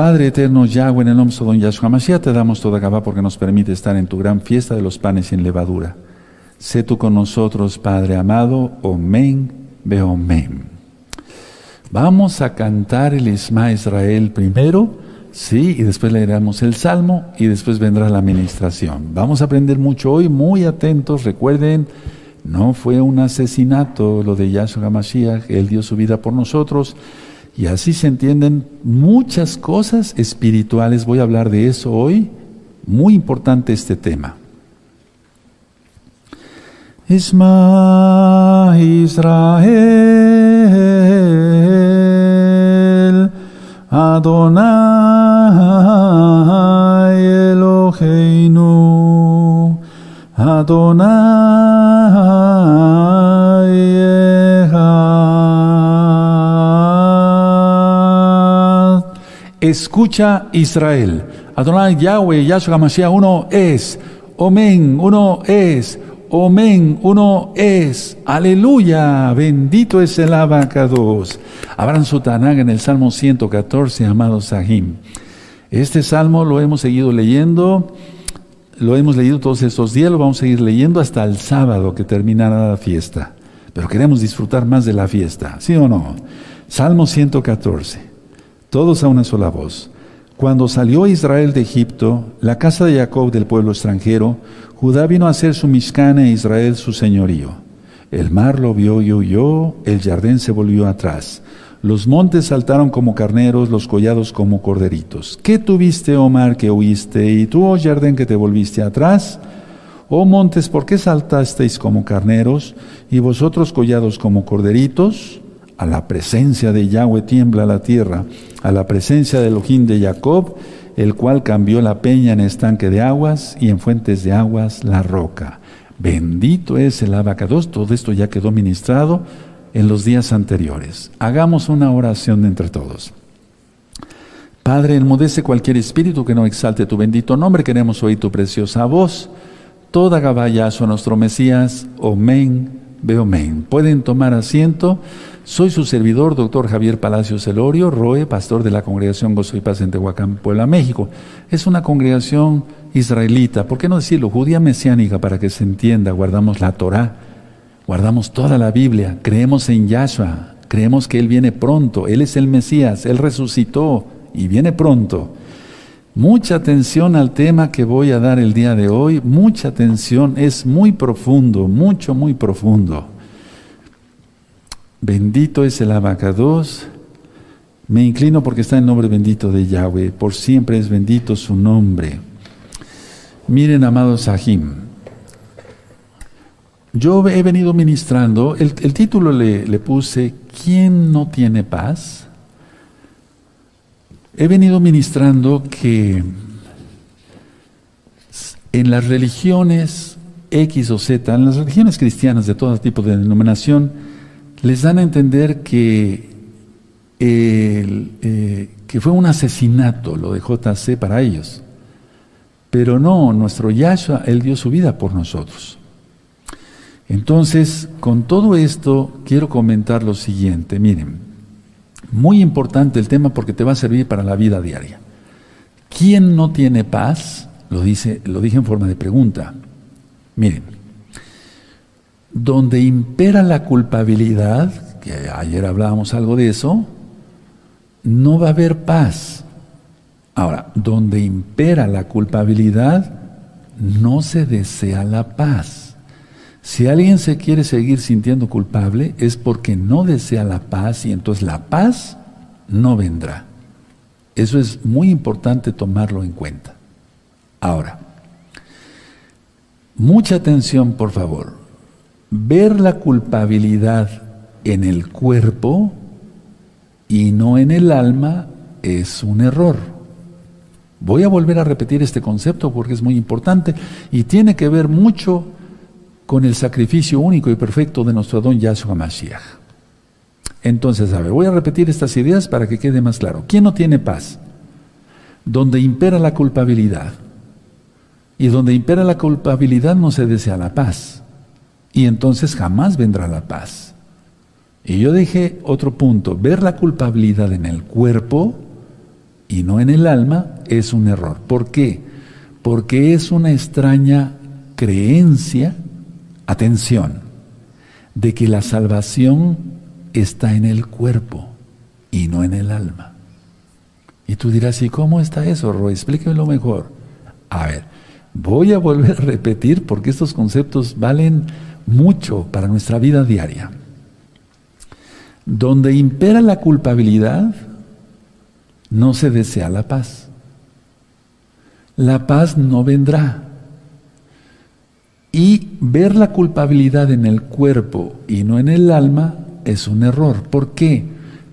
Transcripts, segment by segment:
Padre eterno Yahweh, en el nombre de Don Yahshua Mashiach, te damos toda Gabá porque nos permite estar en tu gran fiesta de los panes sin levadura. Sé tú con nosotros, Padre amado. Omen, Beomen. Vamos a cantar el Isma Israel primero, sí, y después leeremos el Salmo y después vendrá la administración. Vamos a aprender mucho hoy, muy atentos. Recuerden, no fue un asesinato lo de Yahshua Mashiach, Él dio su vida por nosotros. Y así se entienden muchas cosas espirituales. Voy a hablar de eso hoy. Muy importante este tema. Isma Israel Adonai Eloheinu Adonai Escucha Israel. Adonai Yahweh, Yahshua Mashiach, uno es. Omen, uno es. Omen, uno es. Aleluya. Bendito es el abacados. Abran su Tanag en el Salmo 114, amados Sahim. Este salmo lo hemos seguido leyendo. Lo hemos leído todos estos días, lo vamos a seguir leyendo hasta el sábado que terminará la fiesta. Pero queremos disfrutar más de la fiesta, ¿sí o no? Salmo 114 todos a una sola voz. Cuando salió Israel de Egipto, la casa de Jacob del pueblo extranjero, Judá vino a ser su Mishkan e Israel su señorío. El mar lo vio y huyó, el jardín se volvió atrás. Los montes saltaron como carneros, los collados como corderitos. ¿Qué tuviste, oh mar, que huiste? Y tú, oh jardín, que te volviste atrás? Oh montes, ¿por qué saltasteis como carneros? Y vosotros collados como corderitos? A la presencia de Yahweh tiembla la tierra, a la presencia del Elohim de Jacob, el cual cambió la peña en estanque de aguas y en fuentes de aguas la roca. Bendito es el abacados. Todo esto ya quedó ministrado en los días anteriores. Hagamos una oración entre todos. Padre, enmudece cualquier espíritu que no exalte tu bendito nombre. Queremos oír tu preciosa voz. Toda gabayazo nuestro Mesías. Omen, beomen. Pueden tomar asiento. Soy su servidor, doctor Javier Palacios Celorio, Roe, pastor de la congregación Gozo y Paz en Tehuacán, Puebla, México. Es una congregación israelita, ¿por qué no decirlo? Judía mesiánica para que se entienda. Guardamos la Torah, guardamos toda la Biblia, creemos en Yahshua, creemos que Él viene pronto, Él es el Mesías, Él resucitó y viene pronto. Mucha atención al tema que voy a dar el día de hoy, mucha atención, es muy profundo, mucho, muy profundo. Bendito es el abacados. Me inclino porque está el nombre bendito de Yahweh. Por siempre es bendito su nombre. Miren, amados Sahim. Yo he venido ministrando, el, título le, le puse, ¿quién no tiene paz? He venido ministrando que en las religiones X o Z, en las religiones cristianas de todo tipo de denominación, les dan a entender que, eh, que fue un asesinato lo de JC para ellos. Pero no, nuestro Yahshua, Él dio su vida por nosotros. Entonces, con todo esto, quiero comentar lo siguiente. Miren, muy importante el tema porque te va a servir para la vida diaria. ¿Quién no tiene paz? Lo, dice, lo dije en forma de pregunta. Miren, donde impera la culpabilidad, que ayer hablábamos algo de eso, no va a haber paz. Ahora, donde impera la culpabilidad, no se desea la paz. Si alguien se quiere seguir sintiendo culpable es porque no desea la paz y entonces la paz no vendrá. Eso es muy importante tomarlo en cuenta. Ahora, mucha atención por favor ver la culpabilidad en el cuerpo y no en el alma es un error. Voy a volver a repetir este concepto porque es muy importante y tiene que ver mucho con el sacrificio único y perfecto de nuestro don Yahshua Mashiach. Entonces, a ver, voy a repetir estas ideas para que quede más claro. ¿Quién no tiene paz? Donde impera la culpabilidad. Y donde impera la culpabilidad no se desea la paz y entonces jamás vendrá la paz. Y yo dije otro punto, ver la culpabilidad en el cuerpo y no en el alma es un error. ¿Por qué? Porque es una extraña creencia, atención, de que la salvación está en el cuerpo y no en el alma. Y tú dirás, ¿y cómo está eso, Roy? Explíquemelo mejor. A ver, voy a volver a repetir porque estos conceptos valen mucho para nuestra vida diaria. Donde impera la culpabilidad, no se desea la paz. La paz no vendrá. Y ver la culpabilidad en el cuerpo y no en el alma es un error. ¿Por qué?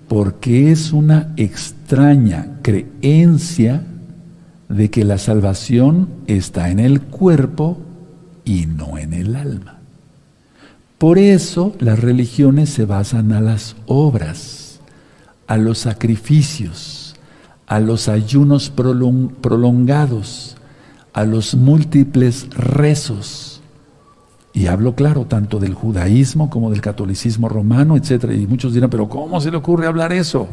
Porque es una extraña creencia de que la salvación está en el cuerpo y no en el alma. Por eso las religiones se basan a las obras, a los sacrificios, a los ayunos prolongados, a los múltiples rezos. Y hablo claro tanto del judaísmo como del catolicismo romano, etc. Y muchos dirán, pero ¿cómo se le ocurre hablar eso?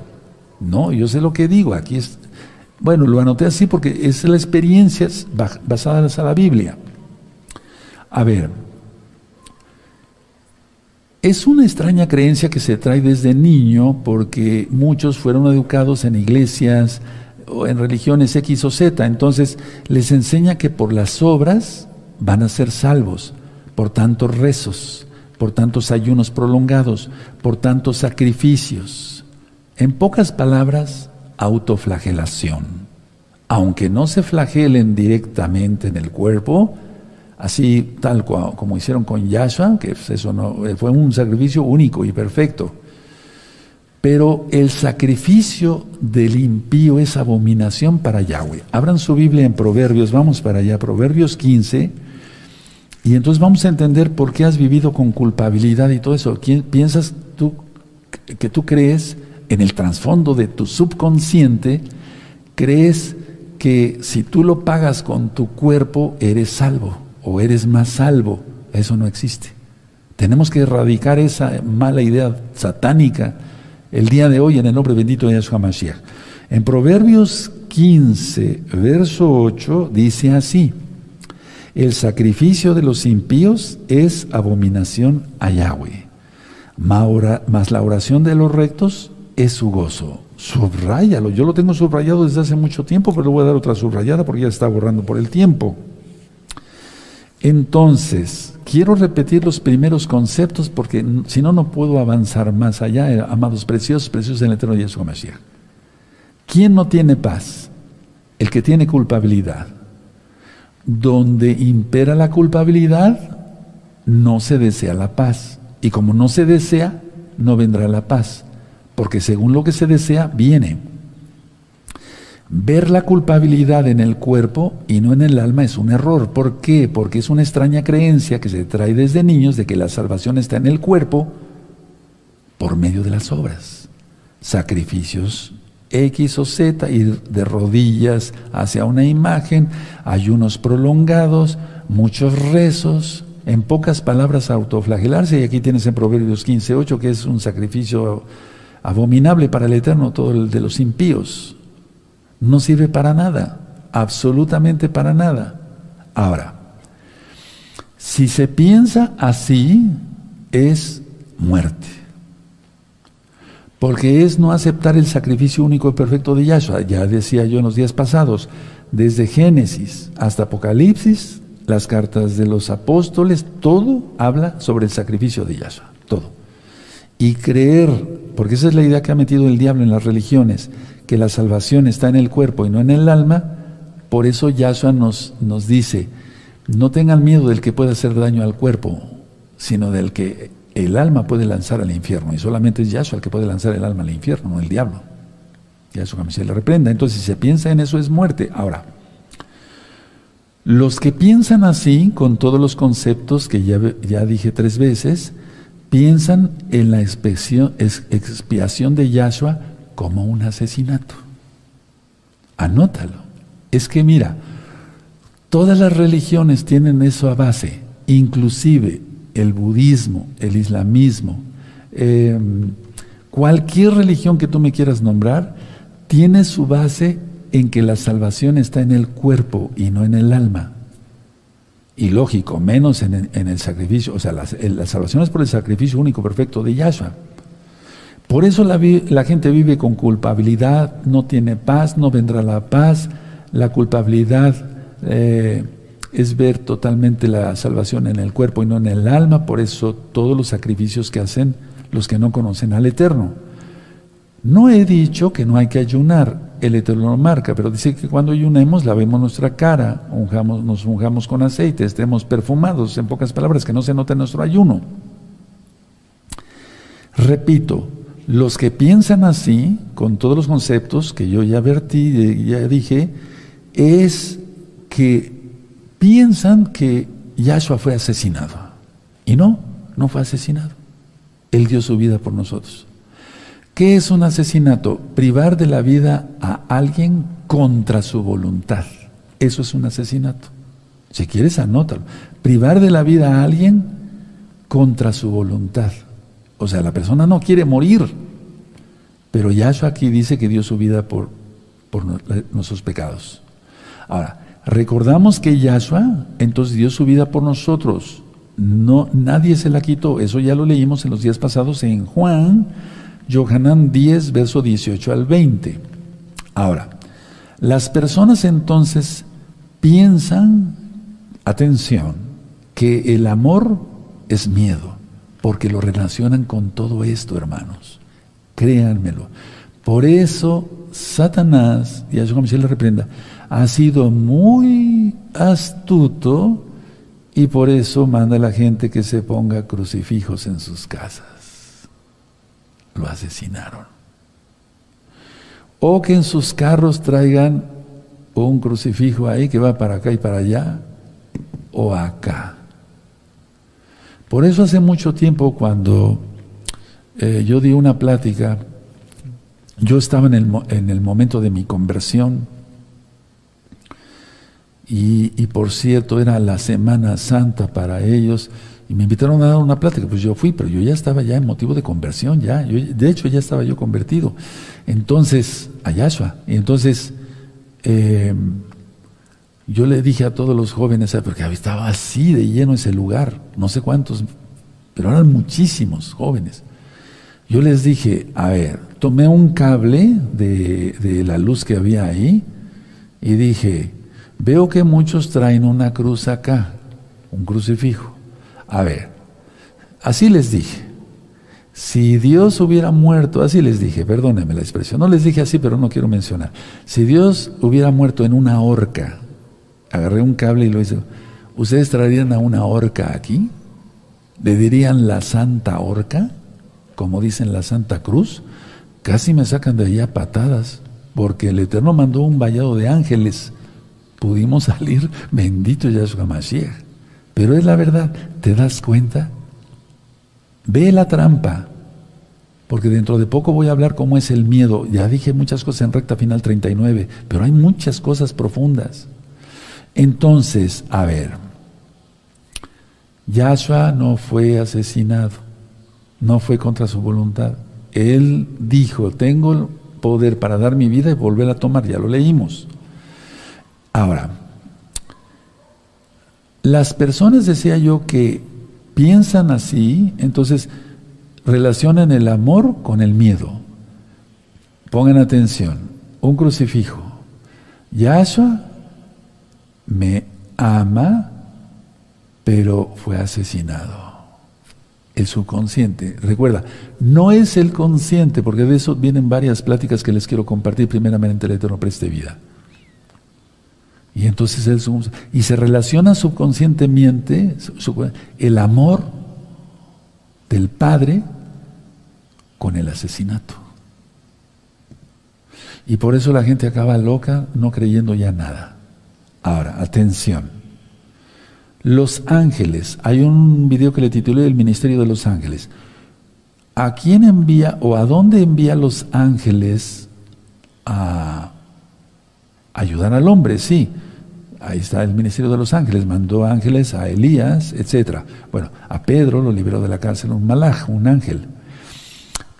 No, yo sé lo que digo, aquí es... Bueno, lo anoté así porque es la experiencia basada en la Biblia. A ver, es una extraña creencia que se trae desde niño porque muchos fueron educados en iglesias o en religiones X o Z, entonces les enseña que por las obras van a ser salvos, por tantos rezos, por tantos ayunos prolongados, por tantos sacrificios. En pocas palabras, autoflagelación. Aunque no se flagelen directamente en el cuerpo, así tal como hicieron con Yahshua, que eso no, fue un sacrificio único y perfecto. Pero el sacrificio del impío es abominación para Yahweh. Abran su Biblia en Proverbios, vamos para allá, Proverbios 15, y entonces vamos a entender por qué has vivido con culpabilidad y todo eso. ¿Quién, ¿Piensas tú que tú crees en el trasfondo de tu subconsciente, crees que si tú lo pagas con tu cuerpo, eres salvo? O eres más salvo. Eso no existe. Tenemos que erradicar esa mala idea satánica el día de hoy en el nombre bendito de Yahshua Mashiach. En Proverbios 15, verso 8, dice así: El sacrificio de los impíos es abominación a Yahweh, mas la oración de los rectos es su gozo. Subráyalo. Yo lo tengo subrayado desde hace mucho tiempo, pero le voy a dar otra subrayada porque ya está borrando por el tiempo. Entonces, quiero repetir los primeros conceptos porque si no, no puedo avanzar más allá, eh, amados preciosos, preciosos en el eterno Yeshua Mashiach. ¿Quién no tiene paz? El que tiene culpabilidad. Donde impera la culpabilidad, no se desea la paz. Y como no se desea, no vendrá la paz. Porque según lo que se desea, viene. Ver la culpabilidad en el cuerpo y no en el alma es un error. ¿Por qué? Porque es una extraña creencia que se trae desde niños de que la salvación está en el cuerpo por medio de las obras. Sacrificios X o Z, ir de rodillas hacia una imagen, ayunos prolongados, muchos rezos, en pocas palabras autoflagelarse, y aquí tienes en Proverbios 15.8 que es un sacrificio abominable para el Eterno, todo el de los impíos no sirve para nada, absolutamente para nada. Ahora, si se piensa así, es muerte. Porque es no aceptar el sacrificio único y perfecto de Yahshua. Ya decía yo en los días pasados, desde Génesis hasta Apocalipsis, las cartas de los apóstoles, todo habla sobre el sacrificio de Yahshua, todo. Y creer, porque esa es la idea que ha metido el diablo en las religiones, que la salvación está en el cuerpo y no en el alma, por eso Yahshua nos, nos dice, no tengan miedo del que pueda hacer daño al cuerpo, sino del que el alma puede lanzar al infierno. Y solamente es Yahshua el que puede lanzar el alma al infierno, no el diablo. Yahshua se le reprenda. Entonces, si se piensa en eso, es muerte. Ahora, los que piensan así, con todos los conceptos que ya, ya dije tres veces, piensan en la expiación de Yahshua como un asesinato. Anótalo. Es que mira, todas las religiones tienen eso a base, inclusive el budismo, el islamismo, em, cualquier religión que tú me quieras nombrar, tiene su base en que la salvación está en el cuerpo y no en el alma. Y lógico, menos en el, sacrificio, o sea, la, la, salvación es por el sacrificio único perfecto de Yahshua. Por eso la, la gente vive con culpabilidad, no tiene paz, no vendrá la paz, la culpabilidad eh, es ver totalmente la salvación en el cuerpo y no en el alma, por eso todos los sacrificios que hacen los que no conocen al Eterno. No he dicho que no hay que ayunar, el Eterno lo marca, pero dice que cuando ayunemos lavemos nuestra cara, nos ungamos con aceite, estemos perfumados, en pocas palabras, que no se note nuestro ayuno. Repito, los que piensan así, con todos los conceptos que yo ya vertí, ya dije, es que piensan que Yahshua fue asesinado. Y no, no fue asesinado. Él dio su vida por nosotros. ¿Qué es un asesinato? Privar de la vida a alguien contra su voluntad. Eso es un asesinato. Si quieres, anótalo. Privar de la vida a alguien contra su voluntad. O sea, la persona no quiere morir. Pero Yahshua aquí dice que dio su vida por, por nuestros pecados. Ahora, recordamos que Yahshua entonces dio su vida por nosotros. No, nadie se la quitó. Eso ya lo leímos en los días pasados en Juan, Johanán 10, verso 18 al 20. Ahora, las personas entonces piensan, atención, que el amor es miedo, porque lo relacionan con todo esto, hermanos. Créanmelo. Por eso Satanás, y a como se le reprenda, ha sido muy astuto y por eso manda a la gente que se ponga crucifijos en sus casas. Lo asesinaron. O que en sus carros traigan un crucifijo ahí que va para acá y para allá, o acá. Por eso hace mucho tiempo cuando eh, yo di una plática, yo estaba en el, en el momento de mi conversión, y, por cierto, era la Semana Santa para ellos. Y me invitaron a dar una plática. Pues yo fui, pero yo ya estaba ya en motivo de conversión, ya. de hecho, ya estaba yo convertido. Entonces, a. Y entonces, em, yo le dije a todos los jóvenes, porque estaba así de lleno ese lugar, no sé cuántos, pero eran muchísimos jóvenes. Yo les dije, a ver, tomé un cable de, la luz que había ahí y dije, Veo que muchos traen una cruz acá, un crucifijo. A ver, así les dije. Si Dios hubiera muerto, así les dije, perdónenme la expresión, no les dije así, pero no quiero mencionar. Si Dios hubiera muerto en una horca, agarré un cable y lo hice, ¿ustedes traerían a una horca aquí? ¿Le dirían la Santa Horca? Como dicen la Santa Cruz. Casi me sacan de allá patadas, porque el Eterno mandó un vallado de ángeles pudimos salir, bendito Yahshua Mashiach. Pero es la verdad, ¿te das cuenta? Ve la trampa, porque dentro de poco voy a hablar cómo es el miedo. Ya dije muchas cosas en recta final 39, pero hay muchas cosas profundas. Entonces, a ver, Yahshua no fue asesinado, no fue contra su voluntad. Él dijo, tengo el poder para dar mi vida y volver a tomar, ya lo leímos. Ahora, las personas, decía yo, que piensan así, entonces relacionan el amor con el miedo. Pongan atención, un crucifijo. Yahshua me ama, pero fue asesinado. El subconsciente. Recuerda, no es el consciente, porque de eso vienen varias pláticas que les quiero compartir. Primeramente, el Eterno preste vida. Y entonces él, y se relaciona subconscientemente el amor del padre con el asesinato. Y por eso la gente acaba loca, no creyendo ya nada. Ahora, atención. Los ángeles, hay un video que le titulé El Ministerio de los Ángeles. ¿A quién envía o a dónde envía los ángeles a ayudar al hombre? Sí, Ahí está el ministerio de los ángeles, mandó ángeles a Elías, etc. Bueno, a Pedro lo liberó de la cárcel un malaj, un ángel.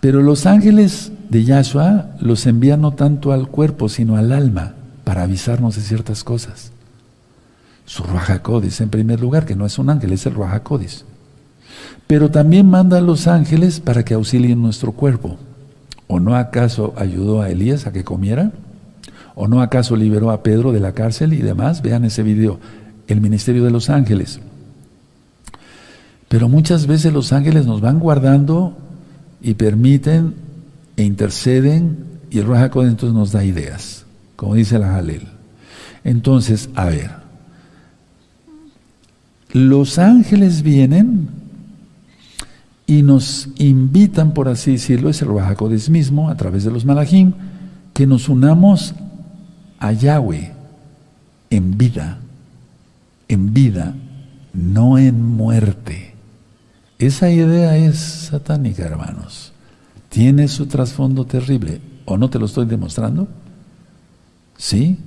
Pero los ángeles de Yahshua los envían no tanto al cuerpo, sino al alma. para avisarnos de ciertas cosas. Su Ruajacodis, en primer lugar, que no es un ángel, es el Ruajacodis. Pero también manda a los ángeles para que auxilien nuestro cuerpo. ¿O no acaso ayudó a Elías a que comiera? ¿O no acaso liberó a Pedro de la cárcel y demás? Vean ese video, el ministerio de los ángeles. Pero muchas veces los ángeles nos van guardando y permiten e interceden y el Raja entonces nos da ideas, como dice la Jalel. Entonces, a ver, los ángeles vienen y nos invitan, por así decirlo, es el Raja mismo, a través de los Malachim, que nos unamos a Yahweh en vida, en vida, no en muerte. Esa idea es satánica, hermanos. Tiene su trasfondo terrible. ¿O no te lo estoy demostrando? ¿Sí?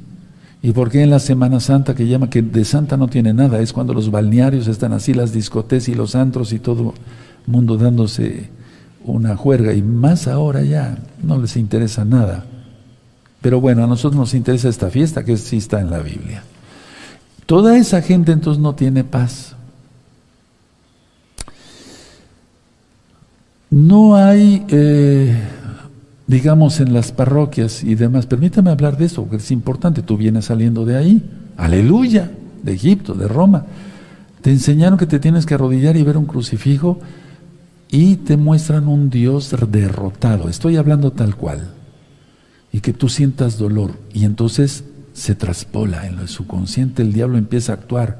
¿Y por qué en la Semana Santa que llama que de santa no tiene nada? Es cuando los balnearios están así, las discotecas y los antros y todo mundo dándose una juerga. Y más ahora ya no les interesa nada. Pero bueno, a nosotros nos interesa esta fiesta que sí está en la Biblia. Toda esa gente entonces no tiene paz. No hay, eh, digamos, en las parroquias y demás, permítame hablar de eso, porque es importante, tú vienes saliendo de ahí, aleluya, de Egipto, de Roma. Te enseñaron que te tienes que arrodillar y ver un crucifijo y te muestran un Dios derrotado. Estoy hablando tal cual. Y que tú sientas dolor y entonces se traspola en lo subconsciente, el diablo empieza a actuar.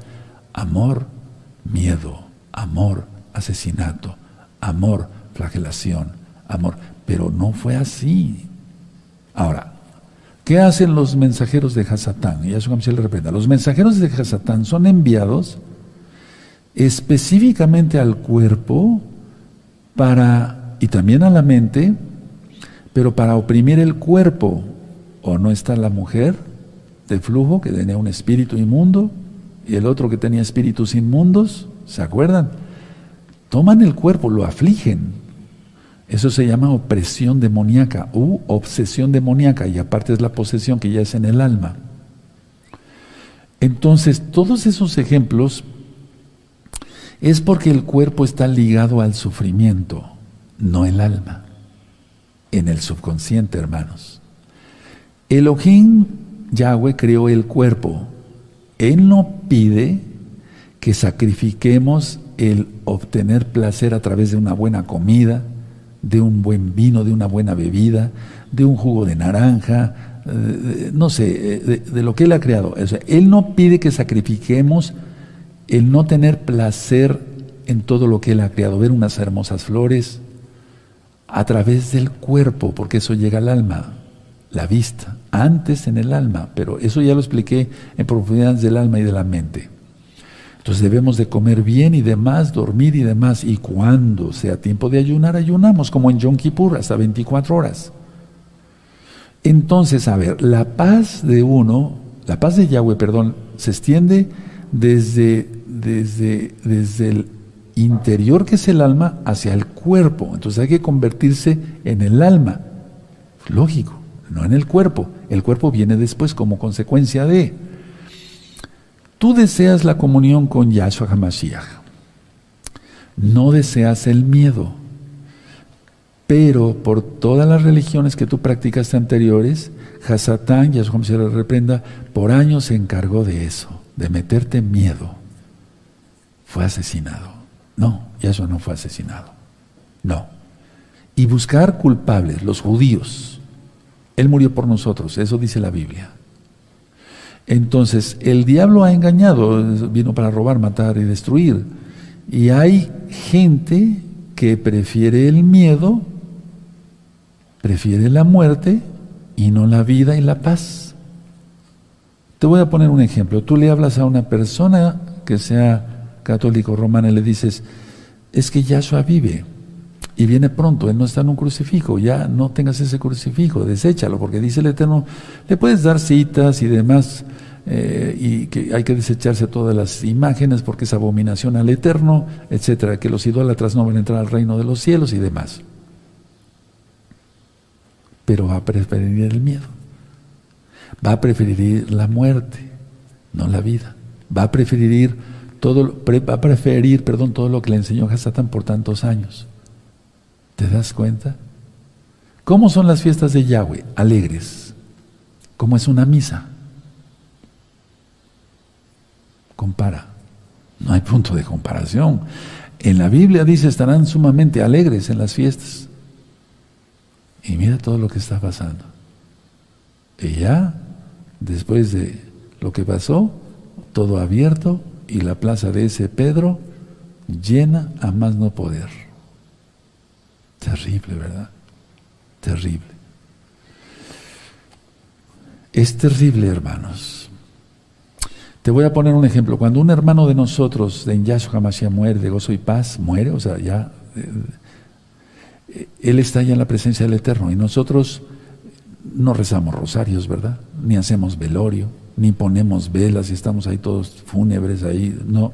Amor, miedo, amor, asesinato, amor, flagelación, amor. Pero no fue así. Ahora, ¿qué hacen los mensajeros de Hasatán? Y eso se le reprenda. Los mensajeros de Hasatán son enviados específicamente al cuerpo para, y también a la mente, pero para oprimir el cuerpo. ¿O no está la mujer de flujo que tenía un espíritu inmundo y el otro que tenía espíritus inmundos? ¿Se acuerdan? Toman el cuerpo, lo afligen, eso se llama opresión demoníaca u obsesión demoníaca y aparte es la posesión que ya es en el alma. Entonces, todos esos ejemplos es porque el cuerpo está ligado al sufrimiento, no el alma, en el subconsciente, hermanos. Elohim, Yahweh, creó el cuerpo. Él no pide que sacrifiquemos el obtener placer a través de una buena comida, de un buen vino, de una buena bebida, de un jugo de naranja, eh, no sé, eh, de, lo que Él ha creado. él no pide que sacrifiquemos el no tener placer en todo lo que Él ha creado, ver unas hermosas flores a través del cuerpo, porque eso llega al alma, la vista, antes en el alma, pero eso ya lo expliqué en profundidades del alma y de la mente. Entonces debemos de comer bien y demás, dormir y demás. Y cuando sea tiempo de ayunar, ayunamos, como en Yom Kippur, hasta 24 horas. Entonces, a ver, la paz de uno, la paz de Yahweh, perdón, se extiende desde, desde, desde el interior que es el alma hacia el cuerpo. Entonces hay que convertirse en el alma. Lógico, no en el cuerpo. El cuerpo viene después como consecuencia de... Tú deseas la comunión con Yahshua HaMashiach. No deseas el miedo. Pero por todas las religiones que tú practicaste anteriores, Hasatán, Yahshua HaMashiach reprenda, por años se encargó de eso, de meterte miedo. Fue asesinado. No, Yahshua no fue asesinado. No. Y buscar culpables, los judíos. Él murió por nosotros, eso dice la Biblia. Entonces, el diablo ha engañado, vino para robar, matar y destruir. Y hay gente que prefiere el miedo, prefiere la muerte y no la vida y la paz. Te voy a poner un ejemplo. Tú le hablas a una persona que sea católico romana y le dices, es que Yahshua vive y viene pronto, Él no está en un crucifijo, ya no tengas ese crucifijo, deséchalo, porque dice el Eterno, le puedes dar citas y demás, eh, y que hay que desecharse todas las imágenes porque es abominación al Eterno, etcétera, que los idólatras no van a entrar al reino de los cielos y demás. Pero va a preferir el miedo. Va a preferir la muerte, no la vida. Va a preferir todo, va a preferir, perdón, todo lo que le enseñó Hasatán por tantos años. ¿Te das cuenta? ¿Cómo son las fiestas de Yahweh? Alegres. ¿Cómo es una misa? Compara. No hay punto de comparación. En la Biblia dice estarán sumamente alegres en las fiestas. Y mira todo lo que está pasando. Y ya, después de lo que pasó, todo abierto y la plaza de ese Pedro llena a más no poder. Terrible, ¿verdad? Terrible. Es terrible, hermanos. Te voy a poner un ejemplo. Cuando un hermano de nosotros, de Yahshua Hamashiach, muere de gozo y paz, muere, o sea, ya, eh, él está ya en la presencia del Eterno y nosotros no rezamos rosarios, ¿verdad? Ni hacemos velorio, ni ponemos velas y estamos ahí todos fúnebres ahí, no.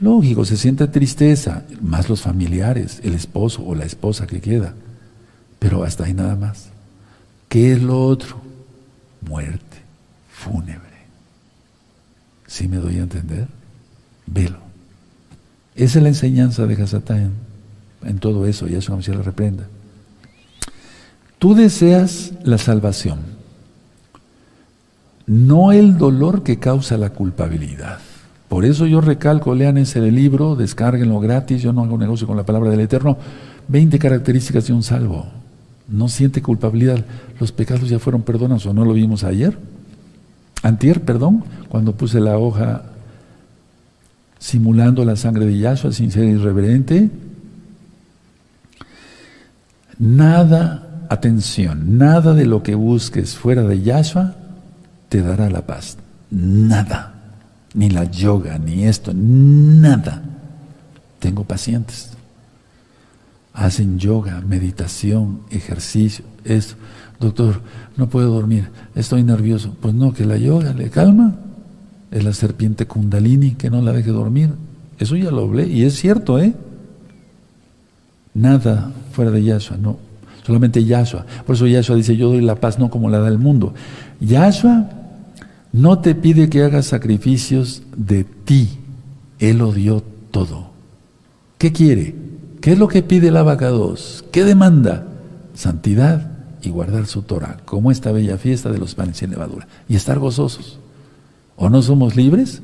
Lógico, se siente tristeza, más los familiares, el esposo o la esposa que queda, pero hasta ahí nada más. ¿Qué es lo otro? Muerte, fúnebre. ¿Sí me doy a entender? Velo. Esa es la enseñanza de Hasatán en todo eso, y eso se la reprenda. Tú deseas la salvación, no el dolor que causa la culpabilidad. Por eso yo recalco, lean ese libro, descárguenlo gratis, yo no hago negocio con la palabra del Eterno, 20 características de un salvo. No siente culpabilidad, los pecados ya fueron perdonados, ¿o no lo vimos ayer? Antier, perdón, cuando puse la hoja simulando la sangre de Yahshua sin ser irreverente. Nada, atención, nada de lo que busques fuera de Yahshua te dará la paz. Nada. Ni la yoga, ni esto, nada. Tengo pacientes. Hacen yoga, meditación, ejercicio, eso. Doctor, no puedo dormir, estoy nervioso. Pues no, que la yoga le calma. Es la serpiente kundalini que no la deje dormir. Eso ya lo hablé y es cierto, ¿eh? Nada fuera de Yahshua, no. Solamente Yahshua. Por eso Yahshua dice, yo doy la paz no como la da el mundo. Yahshua no te pide que hagas sacrificios de ti. Él lo dio todo. ¿Qué quiere? ¿Qué es lo que pide el abacados? ¿Qué demanda? Santidad y guardar su Torah, como esta bella fiesta de los panes sin levadura, y estar gozosos. ¿O no somos libres?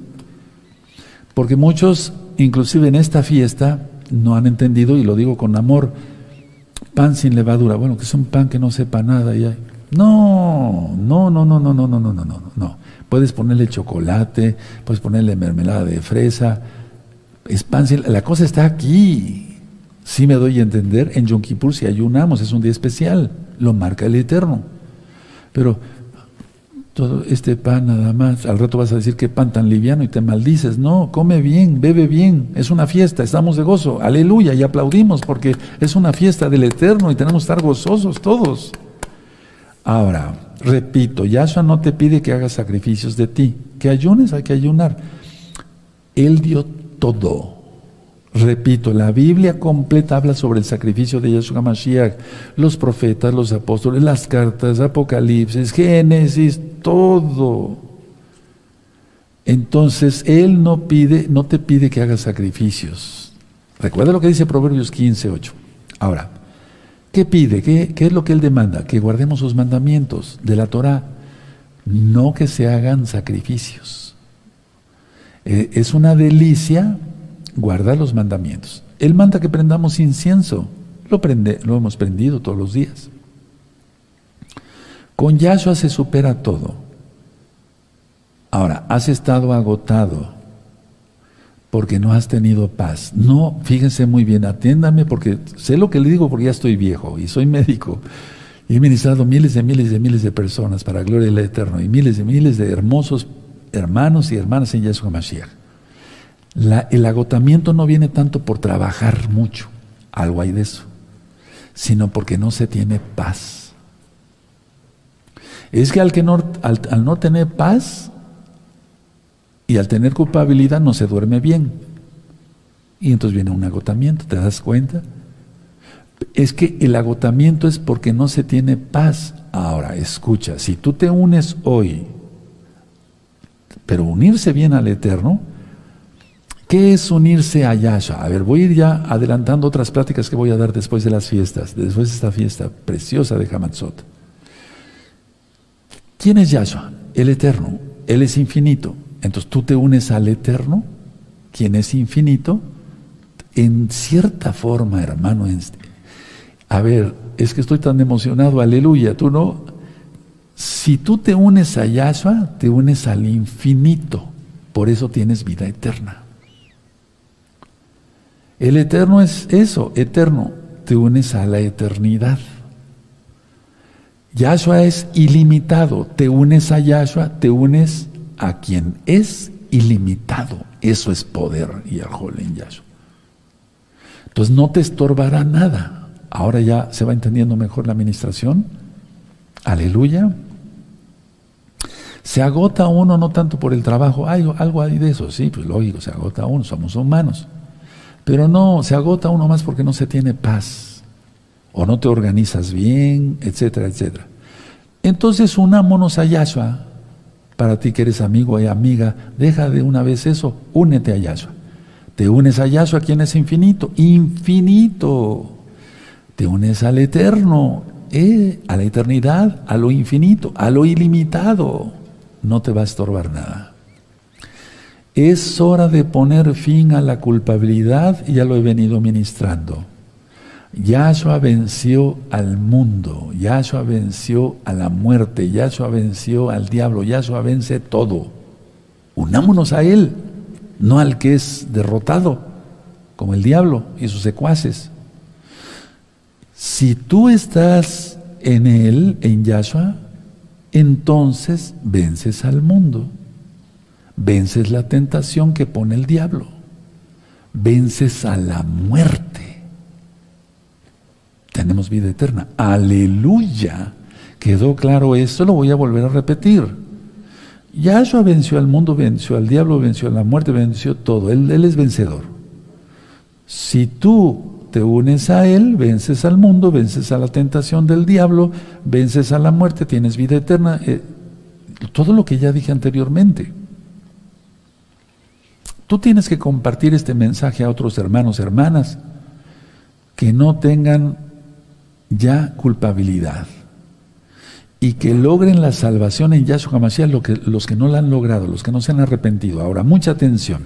Porque muchos, inclusive en esta fiesta, no han entendido, y lo digo con amor, pan sin levadura. Bueno, que es un pan que no sepa nada. Y No, no, no, no, no, no, no, no, no, no, no. Puedes ponerle chocolate, puedes ponerle mermelada de fresa. Es pan sin, la cosa está aquí. Si me doy a entender, en Yom Kippur si ayunamos, es un día especial, lo marca el Eterno. Pero todo este pan nada más, al rato vas a decir que pan tan liviano y te maldices. No, come bien, bebe bien, es una fiesta, estamos de gozo, aleluya, y aplaudimos porque es una fiesta del Eterno y tenemos que estar gozosos todos. Ahora, repito, Yahshua no te pide que hagas sacrificios de ti, que ayunes, hay que ayunar. Él dio todo. Repito, la Biblia completa habla sobre el sacrificio de Yahshua Mashiach, los profetas, los apóstoles, las cartas, Apocalipsis, Génesis, todo. Entonces, Él no pide, no te pide que hagas sacrificios. Recuerda lo que dice Proverbios 15, 8. Ahora, ¿qué pide? ¿Qué, ¿Qué, es lo que Él demanda? Que guardemos sus mandamientos de la Torah, no que se hagan sacrificios. Eh, es una delicia guardar los mandamientos. Él manda que prendamos incienso. Lo, prende, lo hemos prendido todos los días. Con Yahshua se supera todo. Ahora, has estado agotado porque no has tenido paz. No, fíjense muy bien, atiéndame porque sé lo que le digo porque ya estoy viejo y soy médico. Y he ministrado miles de miles de miles de personas para gloria del Eterno y miles de miles de hermosos hermanos y hermanas en Yahshua Mashiach el agotamiento no viene tanto por trabajar mucho, algo hay de eso, sino porque no se tiene paz. Es que al, no tener paz y al tener culpabilidad no se duerme bien. Y entonces viene un agotamiento, ¿te das cuenta? Es que el agotamiento es porque no se tiene paz. Ahora, escucha, si tú te unes hoy, pero unirse bien al Eterno, ¿qué es unirse a Yahshua? A ver, voy a ir ya adelantando otras pláticas que voy a dar después de las fiestas, después de esta fiesta preciosa de Hamatzot. ¿Quién es Yahshua? El Eterno. Él es infinito. Entonces tú te unes al Eterno, quien es infinito, en cierta forma, hermano. A ver, es que estoy tan emocionado, aleluya, tú no. Si tú te unes a Yahshua, te unes al infinito, por eso tienes vida eterna. El eterno es eso, eterno, te unes a la eternidad. Yahshua es ilimitado, te unes a Yahshua, te unes a quien es ilimitado. Eso es poder y en Yahshua. Entonces no te estorbará nada. Ahora ya se va entendiendo mejor la administración. Aleluya. Se agota uno no tanto por el trabajo, hay algo hay de eso, sí, pues lógico, se agota uno, somos humanos. Pero no, se agota uno más porque no se tiene paz, o no te organizas bien, etcétera, etcétera. Entonces unámonos a Yahshua, para ti que eres amigo y amiga, deja de una vez eso, únete a Yahshua. Te unes a Yahshua, quien es infinito, infinito. Te unes al eterno, eh, a la eternidad, a lo infinito, a lo ilimitado. No te va a estorbar nada. Es hora de poner fin a la culpabilidad ya lo he venido ministrando. Yahshua venció al mundo, Yahshua venció a la muerte, Yahshua venció al diablo, Yahshua vence todo. Unámonos a Él, no al que es derrotado, como el diablo y sus secuaces. Si tú estás en Él, en Yahshua, entonces vences al mundo, vences la tentación que pone el diablo, vences a la muerte tenemos vida eterna. Aleluya. Quedó claro esto, lo voy a volver a repetir. Yahshua venció al mundo, venció al diablo, venció a la muerte, venció todo. Él, él es vencedor. Si tú te unes a Él, vences al mundo, vences a la tentación del diablo, vences a la muerte, tienes vida eterna. Eh, todo lo que ya dije anteriormente. Tú tienes que compartir este mensaje a otros hermanos, hermanas, que no tengan ya culpabilidad y que logren la salvación en Yahshua HaMashiach lo que, los que no la han logrado, los que no se han arrepentido. Ahora, mucha atención.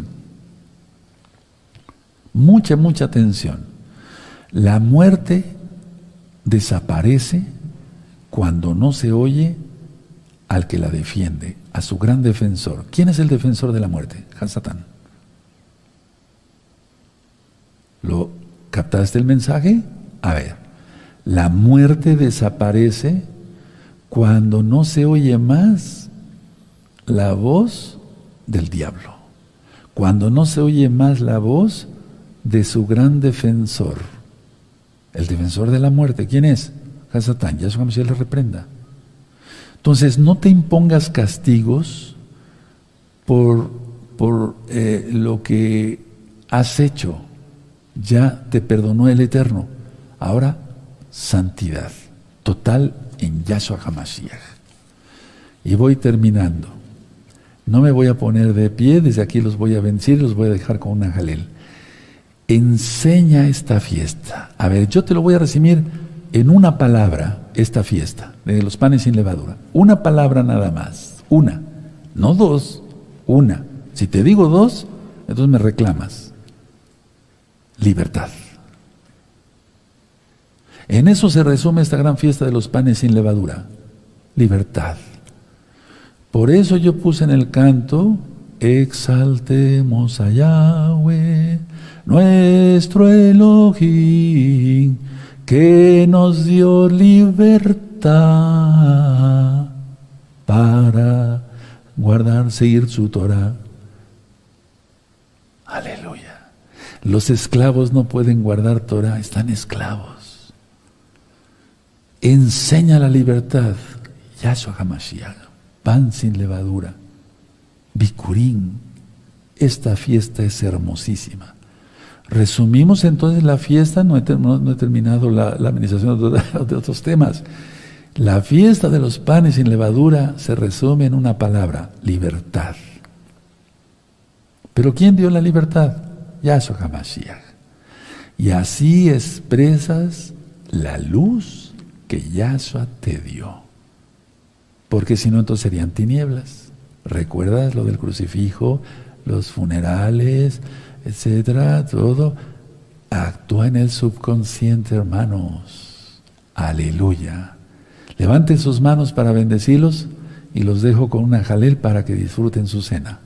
Mucha, mucha atención. La muerte desaparece cuando no se oye al que la defiende, a su gran defensor. ¿Quién es el defensor de la muerte? Hasatán. ¿Lo captaste el mensaje? A ver. La muerte desaparece cuando no se oye más la voz del diablo, cuando no se oye más la voz de su gran defensor, el defensor de la muerte. ¿Quién es? Hasatán, ya si le reprenda. Entonces, no te impongas castigos por, por eh, lo que has hecho. Ya te perdonó el Eterno. Ahora santidad total en Yahshua HaMashiach. Y voy terminando. No me voy a poner de pie, desde aquí los voy a vencer, los voy a dejar con una jalel. Enseña esta fiesta. A ver, yo te lo voy a resumir en una palabra, esta fiesta de los panes sin levadura. Una palabra nada más. Una. No dos, una. Si te digo dos, entonces me reclamas. Libertad. En eso se resume esta gran fiesta de los panes sin levadura. Libertad. Por eso yo puse en el canto, exaltemos a Yahweh, nuestro Elohim, que nos dio libertad para guardar, seguir su Torah. Aleluya. Los esclavos no pueden guardar Torah, están esclavos enseña la libertad. Yahshua HaMashiach, pan sin levadura, Bikurín. Esta fiesta es hermosísima. Resumimos entonces la fiesta, no he, terminado la, administración de, otros temas. La fiesta de los panes sin levadura se resume en una palabra, libertad. Pero ¿quién dio la libertad? Yahshua HaMashiach. Y así expresas la luz que Yahshua te dio. Porque si no, entonces serían tinieblas. ¿Recuerdas lo del crucifijo, los funerales, etcétera? Todo actúa en el subconsciente, hermanos. Aleluya. Levanten sus manos para bendecirlos y los dejo con una jalel para que disfruten su cena.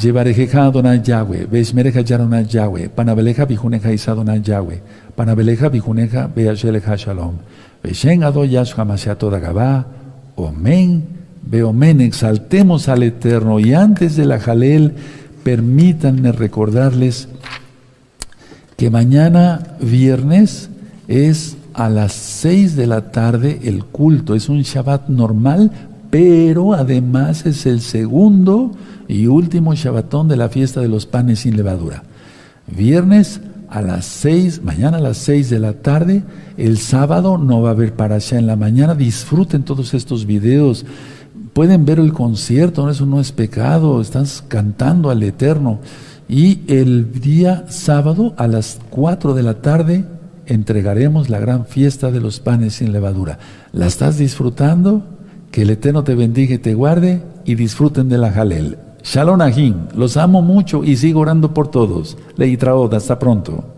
Llevarejeja Adonai Yahweh, Veshmereja Yaronai Yahweh, Panabeleja Bijuneja Isadonai Yahweh, Panabeleja Bijuneja Beasheleja Shalom, Veshen Ado Yashua Toda Gabá, Omen, Beomen, exaltemos al Eterno. Y antes de la Jalel, permítanme recordarles que mañana viernes es a las seis de la tarde el culto. Es un Shabbat normal, pero además es el segundo y último Shabbatón de la fiesta de los panes sin levadura. Viernes a las seis, mañana a las seis de la tarde, el sábado no va a haber para allá en la mañana. Disfruten todos estos videos. Pueden ver el concierto, eso no es pecado, estás cantando al Eterno. Y el día sábado a las cuatro de la tarde entregaremos la gran fiesta de los panes sin levadura. ¿La estás disfrutando? Que el Eterno te bendiga y te guarde y disfruten de la Jalel. Shalom Ahim, los amo mucho y sigo orando por todos. Leitraod, hasta pronto.